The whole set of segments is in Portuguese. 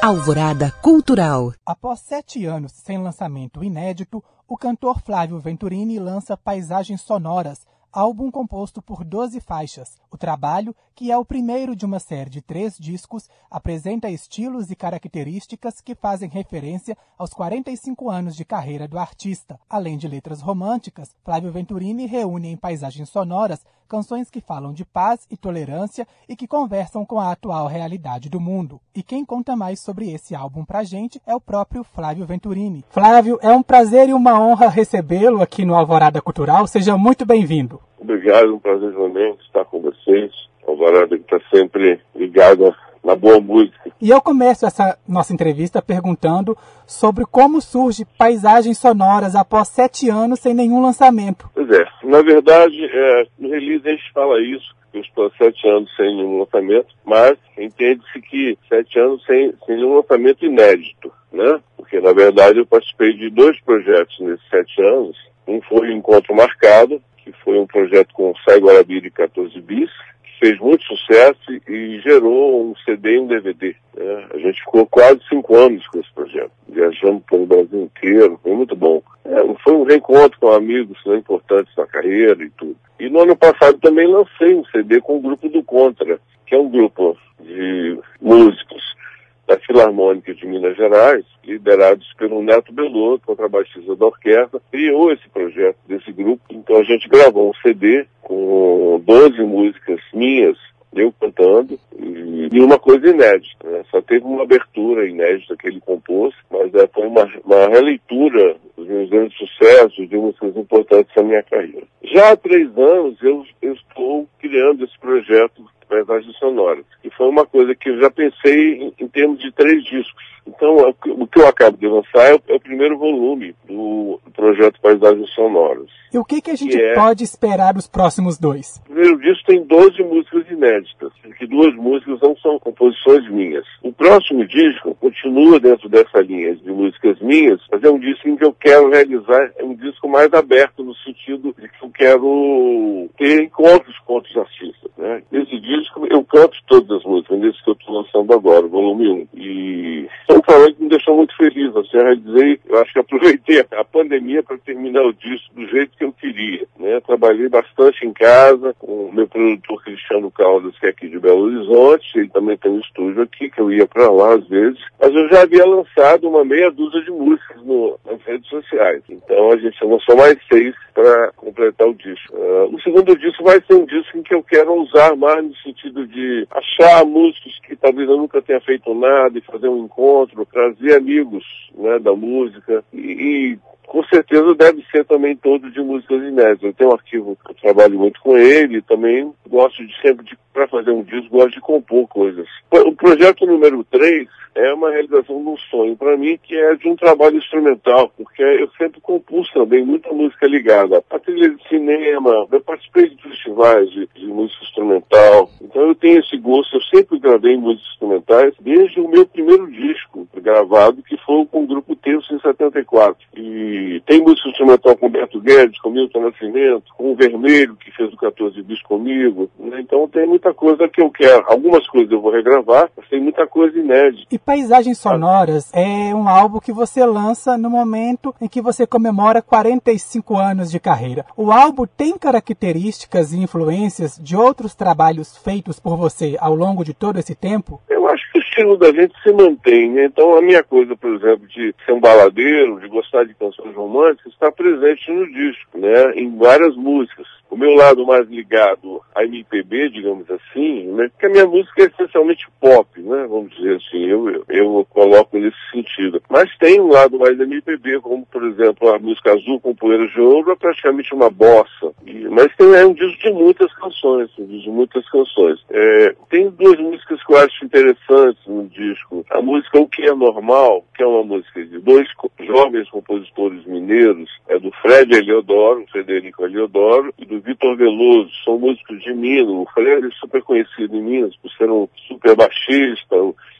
Alvorada Cultural. Após sete anos sem lançamento inédito, o cantor Flávio Venturini lança Paisagens Sonoras, álbum composto por 12 faixas. O trabalho, que é o primeiro de uma série de três discos, apresenta estilos e características que fazem referência aos 45 anos de carreira do artista. Além de letras românticas, Flávio Venturini reúne em Paisagens Sonoras canções que falam de paz e tolerância e que conversam com a atual realidade do mundo. E quem conta mais sobre esse álbum pra gente é o próprio Flávio Venturini. Flávio, é um prazer e uma honra recebê-lo aqui no Alvorada Cultural. Seja muito bem-vindo. Obrigado, um prazer também estar com vocês. Alvorada que está sempre ligada na boa música. E eu começo essa nossa entrevista perguntando sobre como surge Paisagens Sonoras após sete anos sem nenhum lançamento. Pois é, na verdade, é, no release a gente fala isso, eu estou há sete anos sem nenhum lançamento, mas entende-se que sete anos sem, sem nenhum lançamento inédito, né? Porque, na verdade, eu participei de dois projetos nesses sete anos. Um foi o Encontro Marcado, que foi um projeto com Sai Guarabira e 14 Bis, fez muito sucesso e gerou um CD e um DVD. Né? A gente ficou quase cinco anos com esse projeto, viajando pelo Brasil inteiro, foi muito bom. É, foi um reencontro com amigos né, importantes na carreira e tudo. E no ano passado também lancei um CD com o grupo do Contra, que é um grupo de músicos da Filarmônica de Minas Gerais, liderados pelo Neto Belotto, contrabaixista da orquestra, criou esse projeto desse grupo. Então a gente gravou um CD com 12 músicas minhas, eu cantando, e, uma coisa inédita. Né? Só teve uma abertura inédita que ele compôs, mas é, foi uma, uma releitura dos meus grandes sucessos, de músicas importantes da minha carreira. Já há três anos eu, eu estou criando esse projeto paisagens sonoras, foi uma coisa que eu já pensei em, em termos de três discos. Então, o que eu acabo de lançar é o, é o primeiro volume do, do, projeto Paisagens Sonoras. E o que, que a gente que é... pode esperar dos próximos dois? O primeiro disco tem 12 músicas inéditas, que duas músicas não são composições minhas. O próximo disco continua dentro dessa linha de músicas minhas, mas é um disco em que eu quero realizar, é um disco mais aberto no sentido de que eu quero ter encontros com outros artistas. 2001. E foi um trabalho que me deixou muito feliz. Assim, eu dizer, eu acho que aproveitei a pandemia para terminar o disco do jeito que eu queria. Né? Trabalhei bastante em casa com o meu produtor Cristiano Caldas, que é aqui de Belo Horizonte. Ele também tem um estúdio aqui, que eu ia para lá às vezes. Mas eu já havia lançado uma meia dúzia de músicas no, nas redes sociais. Então a gente lançou mais seis para completar o disco. Uh, o segundo disco vai ser um disco em que eu quero usar mais no sentido de achar músicos que talvez eu nunca tenha feito nada e fazer um encontro, trazer amigos né, da música e, e com certeza deve ser também todo de músicas inéditas. Eu tenho um arquivo que eu trabalho muito com ele, também gosto de sempre, para fazer um disco, gosto de compor coisas. O projeto número 3 é uma realização de um sonho para mim, que é de um trabalho instrumental, porque eu sempre compus também muita música ligada a trilha de cinema, eu participei de festivais de, de, música instrumental, então eu tenho esse gosto, eu sempre gravei músicas instrumentais, desde o meu primeiro disco gravado, que foi com o grupo Terço em 74. E tem música instrumental com Beto Guedes, com Milton Nascimento, com o Vermelho, que fez o 14 bis comigo, né? então tem muita coisa que eu quero. Algumas coisas eu vou regravar, mas tem muita coisa inédita. E Paisagens Sonoras é um álbum que você lança no momento em que você comemora 45 anos de carreira. O álbum tem características e influências de outros trabalhos feitos por você ao longo de todo esse tempo? Eu acho o estilo da gente se mantém. Né? Então a minha coisa, por exemplo, de ser um baladeiro, de gostar de canções românticas, está presente no disco, né? em várias músicas o meu lado mais ligado à MPB, digamos assim, né? Porque a minha música é essencialmente pop, né? Vamos dizer assim, eu, eu, eu coloco nesse sentido. Mas tem um lado mais MPB, como por exemplo a música Azul com Poeira de Ouro, é praticamente uma bossa. E, mas tem é um disco de muitas canções, um disco de muitas canções. É, tem duas músicas que eu acho interessantes no disco. A música O Que É Normal, que é uma música de dois jovens compositores mineiros, é do Fred Eliodoro, Frederico Eliodoro, e do Vitor Veloso, são músicos de Minas. O Fred é super conhecido em Minas por ser um super baixista.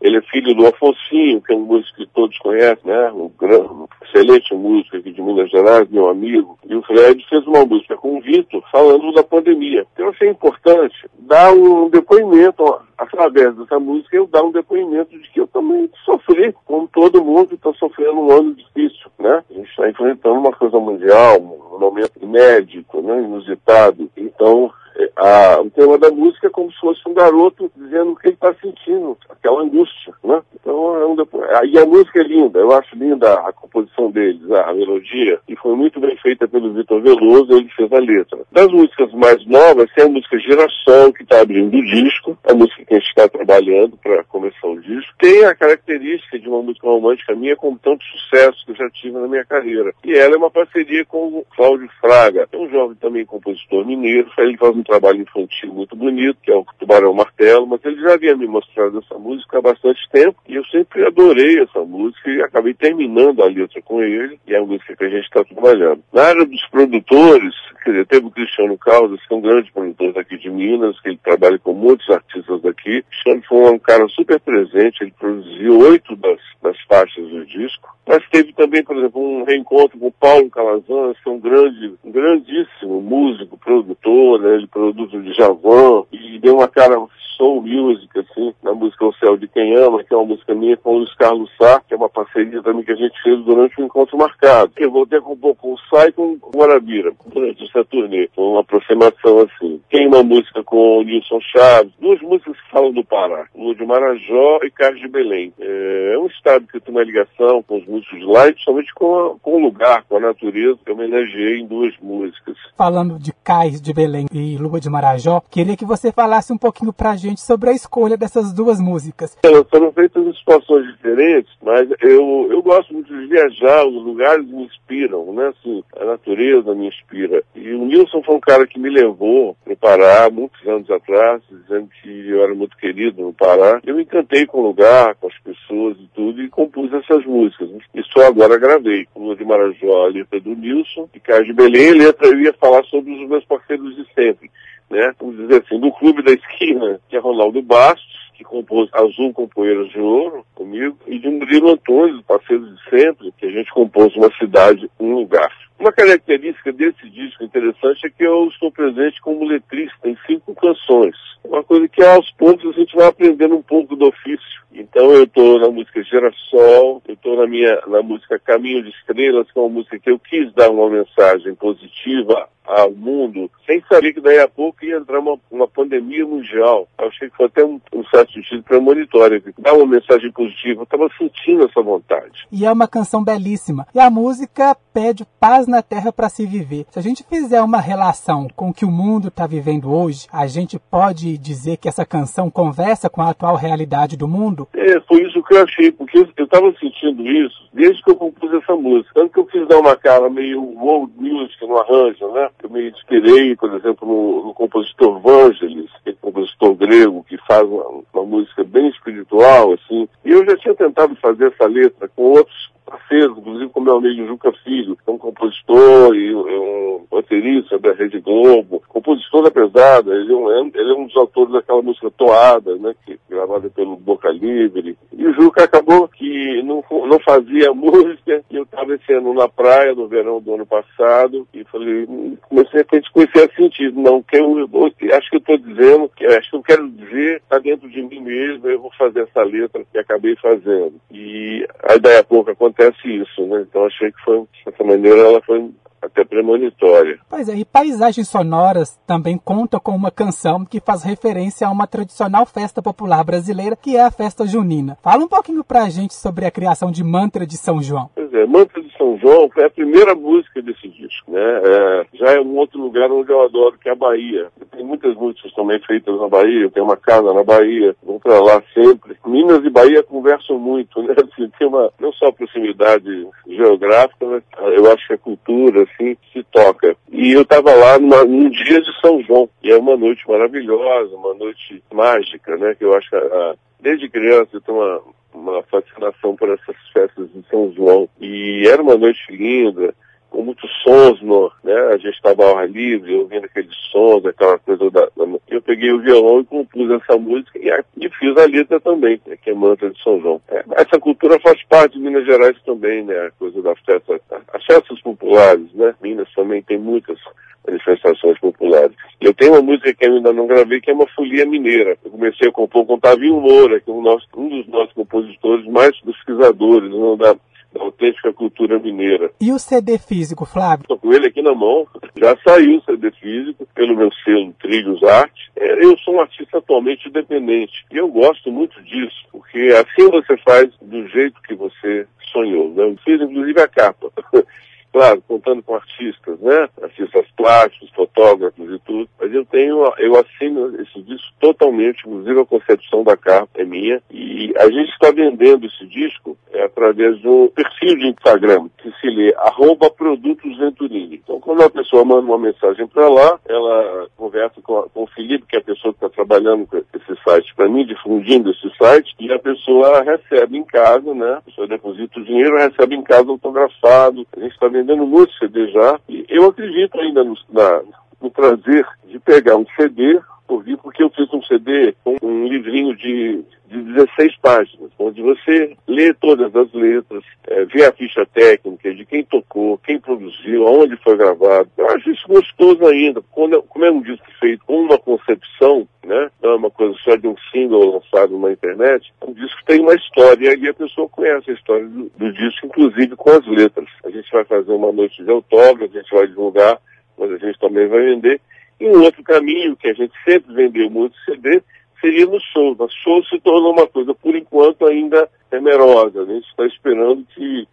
Ele é filho do Afonsinho, que é um músico que todos conhecem, né? O grande excelente músico aqui de Minas Gerais, meu amigo, e o Fred fez uma música com o Vitor falando da pandemia. Então, achei importante dar um depoimento, através dessa música, eu dar um depoimento de que eu também sofri, como todo mundo está sofrendo um ano difícil, né? A gente está enfrentando uma coisa mundial, um momento inédito, né? inusitado. Então, a, o tema da música é como se fosse um garoto dizendo o que ele está sentindo, aquela angústia, né? Então, é um, e a música é linda, eu acho linda a composição deles, a, melodia, e foi muito bem feita pelo Vitor Veloso, ele fez a letra. Das músicas mais novas, tem a música Girassol, que está abrindo o disco, a música que a gente está trabalhando para começar o disco. Tem a característica de uma música romântica minha com tanto sucesso que eu já tive na minha carreira. E ela é uma parceria com o Cláudio Fraga, é um jovem também compositor mineiro, ele faz um trabalho infantil muito bonito, que é o Tubarão Martelo, mas ele já havia me mostrado essa música há bastante tempo e eu sempre adorei essa música e acabei terminando a letra com ele, e é a música que a gente está trabalhando. Na área dos produtores, quer dizer, teve o Cristiano Caldas, que é um grande produtor daqui de Minas, que ele trabalha com muitos artistas daqui. Cristiano foi um cara super presente, ele produziu oito das faixas do disco. Mas teve também, por exemplo, um reencontro com o Paulo Calazans, que é um grande, um grandíssimo músico, produtor, né? ele produz o Djavan, e deu uma cara soul music, assim, na música O Céu de Quem Ama, que é uma música minha com o Luiz Carlos Sá, que é uma parceria também que a gente fez durante um encontro marcado. Eu voltei a compor com o Sá e com o Guarabira, durante essa turnê. Uma aproximação assim. Tem uma música com o Nilson Chaves, duas músicas que falam do Pará, Lua de Marajó e Carlos de Belém. É, é um estado que tem uma ligação com os músicos de lá e principalmente com, a, com o lugar, com a natureza, que eu homenageei em duas músicas. Falando de Cais de Belém e Lua de Marajó, queria que você falasse um pouquinho pra gente sobre a escolha dessas duas músicas. Foram feitas em situações diferentes, mas eu, eu gosto muito de viajar, os lugares me inspiram, né? Assim, a natureza me inspira. E o Nilson foi um cara que me levou para o Pará, muitos anos atrás, dizendo que eu era muito querido no Pará. Eu me encantei com o lugar, com as pessoas e tudo, e compus essas músicas. E só agora gravei. Lua de Marajó, a letra do Nilson, e Carlos de Belém, a letra eu ia falar sobre os meus parceiros de sempre né, vamos dizer assim, do clube da esquina, que é Ronaldo Bastos, que compôs Azul com de Ouro comigo, e de Murilo Antônio, parceiro de sempre, que a gente compôs uma cidade, um lugar. Uma característica desse disco interessante é que eu estou presente como letrista em cinco canções. Uma coisa que aos poucos a gente vai aprendendo um pouco do ofício. Então eu estou na música Girassol, eu estou na minha na música Caminho de Estrelas, que é uma música que eu quis dar uma mensagem positiva ao mundo, sem saber que daí a pouco ia entrar uma, uma pandemia mundial. Eu achei que foi até um, um certo sentido premonitório, dar uma mensagem positiva. Eu estava sentindo essa vontade. E é uma canção belíssima. E a música pede paz na terra para se viver. Se a gente fizer uma relação com o que o mundo está vivendo hoje, a gente pode dizer que essa canção conversa com a atual realidade do mundo? É, foi isso que eu achei, porque eu estava sentindo isso desde que eu compus essa música. Tanto que eu fiz dar uma cara meio world music no arranjo, né? Eu me inspirei, por exemplo, no, no compositor Vangelis, que um compositor grego que faz uma, uma música bem espiritual, assim. E eu já tinha tentado fazer essa letra com outros parceiros, inclusive com meu amigo Juca Filho, que é um compositor e um roteirista da Rede Globo, compositor da pesada, ele é, um, ele é um dos autores daquela música Toada, né, que gravada pelo Boca Livre. E o Juca acabou que não, não fazia música, eu estava esse ano na praia, no verão do ano passado, e falei, comecei a conhecer a sentido, não, que eu, eu acho que eu estou dizendo, que acho que eu quero dizer, está dentro de mim mesmo, eu vou fazer essa letra que acabei fazendo. E aí daí a pouco acontece isso, né? Então achei que foi, dessa maneira, ela foi até premonitória. Pois é, e Paisagens Sonoras também conta com uma canção que faz referência a uma tradicional festa popular brasileira, que é a festa junina. Fala um pouquinho pra gente sobre a criação de Mantra de São João. Pois é, Mantra de São João foi a primeira música desse disco, né? É, já é um outro lugar onde eu adoro, que é a Bahia. Tem muitas músicas também feitas na Bahia, eu tenho uma casa na Bahia, vou pra lá sempre. Minas e Bahia conversam muito, né? Assim, tem uma, não só proximidade geográfica, mas eu acho que a cultura, assim, se toca. E eu estava lá numa, num dia de São João, e é uma noite maravilhosa, uma noite mágica, né? Que eu acho que a, desde criança eu tenho uma, uma fascinação por essas festas de São João. E era uma noite linda, com com muitos sons, no, né? A gente estava ao ar livre, ouvindo aqueles sons, aquela coisa da. Eu peguei o violão e compus essa música e, e fiz a letra também, né? que é Manta de São João. É, essa cultura faz parte de Minas Gerais também, né? A coisa das festas, as festas populares, né? Minas também tem muitas manifestações populares. Eu tenho uma música que ainda não gravei, que é uma folia mineira. Eu comecei a compor com Tavinho Moura, que é um, nosso, um dos nossos compositores mais pesquisadores não, da, da autêntica cultura mineira. E o CD físico, Flávio? Estou com ele aqui na mão. Já saiu o CD físico pelo meu selo Trilhos Arte. É, eu sou um artista atualmente independente e eu gosto muito disso, porque assim você faz do jeito que você sonhou. Né? Eu fiz inclusive a capa. claro, contando com artistas, né? Artistas plásticos, fotógrafos e tudo. Mas eu tenho, eu assino esse disco totalmente, inclusive a concepção da capa é minha. E a gente está vendendo esse disco é, através um perfil de Instagram, que se lê arroba produtos Venturini. Então, quando a pessoa manda uma mensagem para lá, ela conversa com, com, o Felipe, que é a pessoa que está trabalhando com esse site para mim, difundindo esse site, e a pessoa recebe em casa, né? A pessoa deposita o dinheiro, recebe em casa autografado. A gente está vendendo muito CD já. E eu acredito ainda no, na, no prazer de pegar um CD, ouvir, porque eu fiz um CD com um livrinho de, de 16 páginas, onde você lê todas as letras, é, vê a ficha técnica de quem tocou, quem produziu, aonde foi gravado. Eu acho isso gostoso ainda. Quando, como é um disco feito com uma concepção, né? Não é uma coisa só de um single lançado na internet. Um disco tem uma história e a pessoa conhece a história do, do disco, inclusive com as letras. A gente vai fazer uma noite de autógrafo, a gente vai divulgar, mas a gente também vai vender. E um outro caminho que a gente sempre vendeu muito CD seria no show. O show se tornou uma coisa, por enquanto, ainda temerosa. A gente está esperando que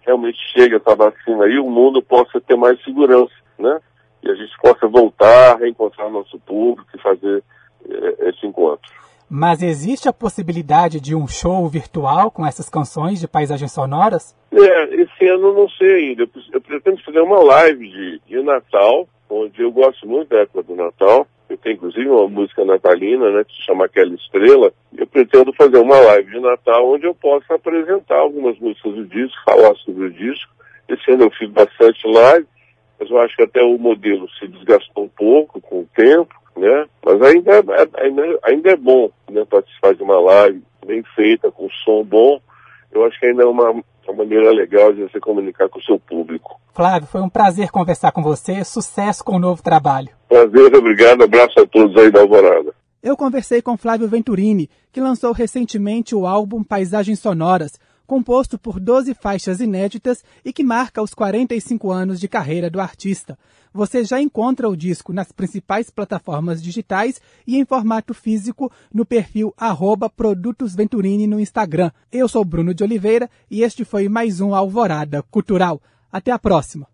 realmente chegue essa vacina e o mundo possa ter mais segurança, né? E a gente possa voltar, reencontrar nosso público e fazer é, esse encontro. Mas existe a possibilidade de um show virtual com essas canções de paisagens sonoras? É, esse ano não sei ainda. Eu pretendo fazer uma live de, de Natal, onde eu gosto muito da época do Natal. Tenho inclusive uma música natalina, né, que se chama Aquela Estrela. Eu pretendo fazer uma live de Natal onde eu possa apresentar algumas músicas do disco, falar sobre o disco. Esse ano eu fiz bastante live, mas eu acho que até o modelo se desgastou um pouco com o tempo né? Mas ainda, é, ainda, ainda é bom né, participar de uma live bem feita, com som bom. Eu acho que ainda é uma, uma maneira legal de você comunicar com o seu público. Flávio, foi um prazer conversar com você. Sucesso com o novo trabalho. Prazer, obrigado. Abraço a todos aí da Alvorada. Eu conversei com Flávio Venturini, que lançou recentemente o álbum Paisagens Sonoras, composto por 12 faixas inéditas e que marca os 45 anos de carreira do artista. Você já encontra o disco nas principais plataformas digitais e em formato físico no perfil arroba Produtos Venturini no Instagram. Eu sou Bruno de Oliveira e este foi mais um Alvorada Cultural. Até a próxima!